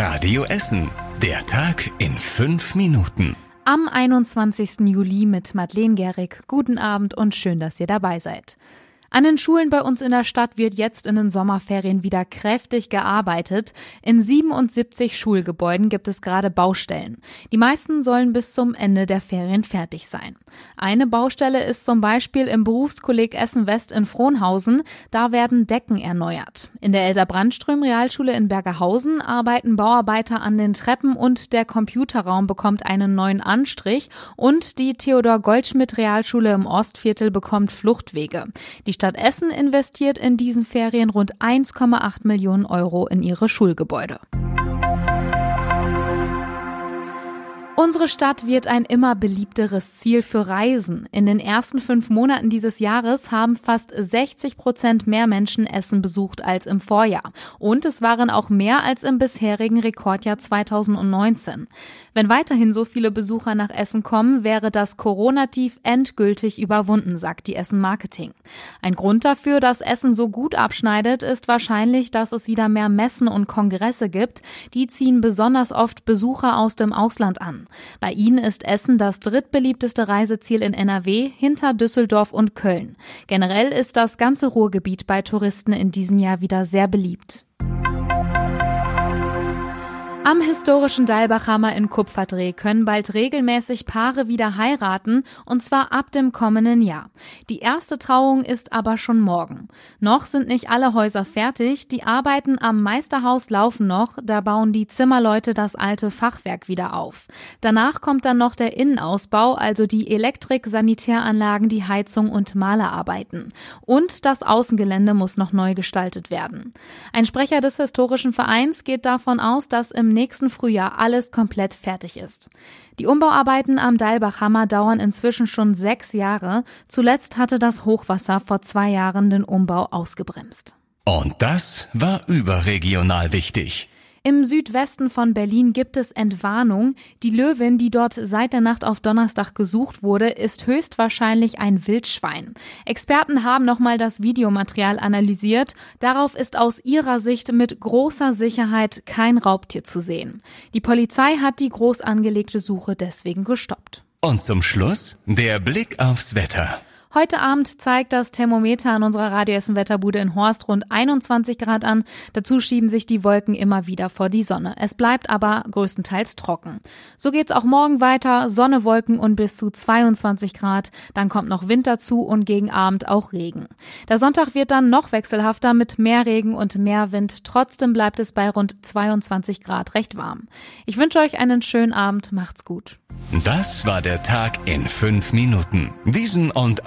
Radio Essen. Der Tag in fünf Minuten. Am 21. Juli mit Madeleine Gehrig. Guten Abend und schön, dass ihr dabei seid. An den Schulen bei uns in der Stadt wird jetzt in den Sommerferien wieder kräftig gearbeitet. In 77 Schulgebäuden gibt es gerade Baustellen. Die meisten sollen bis zum Ende der Ferien fertig sein. Eine Baustelle ist zum Beispiel im Berufskolleg Essen West in Frohnhausen. Da werden Decken erneuert. In der Elsa Brandström Realschule in Bergerhausen arbeiten Bauarbeiter an den Treppen und der Computerraum bekommt einen neuen Anstrich und die Theodor Goldschmidt Realschule im Ostviertel bekommt Fluchtwege. Die Stadt Essen investiert in diesen Ferien rund 1,8 Millionen Euro in ihre Schulgebäude. Unsere Stadt wird ein immer beliebteres Ziel für Reisen. In den ersten fünf Monaten dieses Jahres haben fast 60 Prozent mehr Menschen Essen besucht als im Vorjahr. Und es waren auch mehr als im bisherigen Rekordjahr 2019. Wenn weiterhin so viele Besucher nach Essen kommen, wäre das Corona-Tief endgültig überwunden, sagt die Essen Marketing. Ein Grund dafür, dass Essen so gut abschneidet, ist wahrscheinlich, dass es wieder mehr Messen und Kongresse gibt. Die ziehen besonders oft Besucher aus dem Ausland an. Bei ihnen ist Essen das drittbeliebteste Reiseziel in NRW hinter Düsseldorf und Köln. Generell ist das ganze Ruhrgebiet bei Touristen in diesem Jahr wieder sehr beliebt. Am historischen Dalbachhammer in Kupferdreh können bald regelmäßig Paare wieder heiraten, und zwar ab dem kommenden Jahr. Die erste Trauung ist aber schon morgen. Noch sind nicht alle Häuser fertig, die Arbeiten am Meisterhaus laufen noch, da bauen die Zimmerleute das alte Fachwerk wieder auf. Danach kommt dann noch der Innenausbau, also die Elektrik, Sanitäranlagen, die Heizung und Malerarbeiten. Und das Außengelände muss noch neu gestaltet werden. Ein Sprecher des historischen Vereins geht davon aus, dass im nächsten Frühjahr alles komplett fertig ist. Die Umbauarbeiten am Deilbachhammer dauern inzwischen schon sechs Jahre. Zuletzt hatte das Hochwasser vor zwei Jahren den Umbau ausgebremst. Und das war überregional wichtig. Im Südwesten von Berlin gibt es Entwarnung. Die Löwin, die dort seit der Nacht auf Donnerstag gesucht wurde, ist höchstwahrscheinlich ein Wildschwein. Experten haben nochmal das Videomaterial analysiert. Darauf ist aus ihrer Sicht mit großer Sicherheit kein Raubtier zu sehen. Die Polizei hat die groß angelegte Suche deswegen gestoppt. Und zum Schluss der Blick aufs Wetter. Heute Abend zeigt das Thermometer an unserer Radioessen Wetterbude in Horst rund 21 Grad an. Dazu schieben sich die Wolken immer wieder vor die Sonne. Es bleibt aber größtenteils trocken. So geht's auch morgen weiter. Sonne, Wolken und bis zu 22 Grad. Dann kommt noch Wind dazu und gegen Abend auch Regen. Der Sonntag wird dann noch wechselhafter mit mehr Regen und mehr Wind. Trotzdem bleibt es bei rund 22 Grad recht warm. Ich wünsche euch einen schönen Abend. Macht's gut. Das war der Tag in fünf Minuten. Diesen und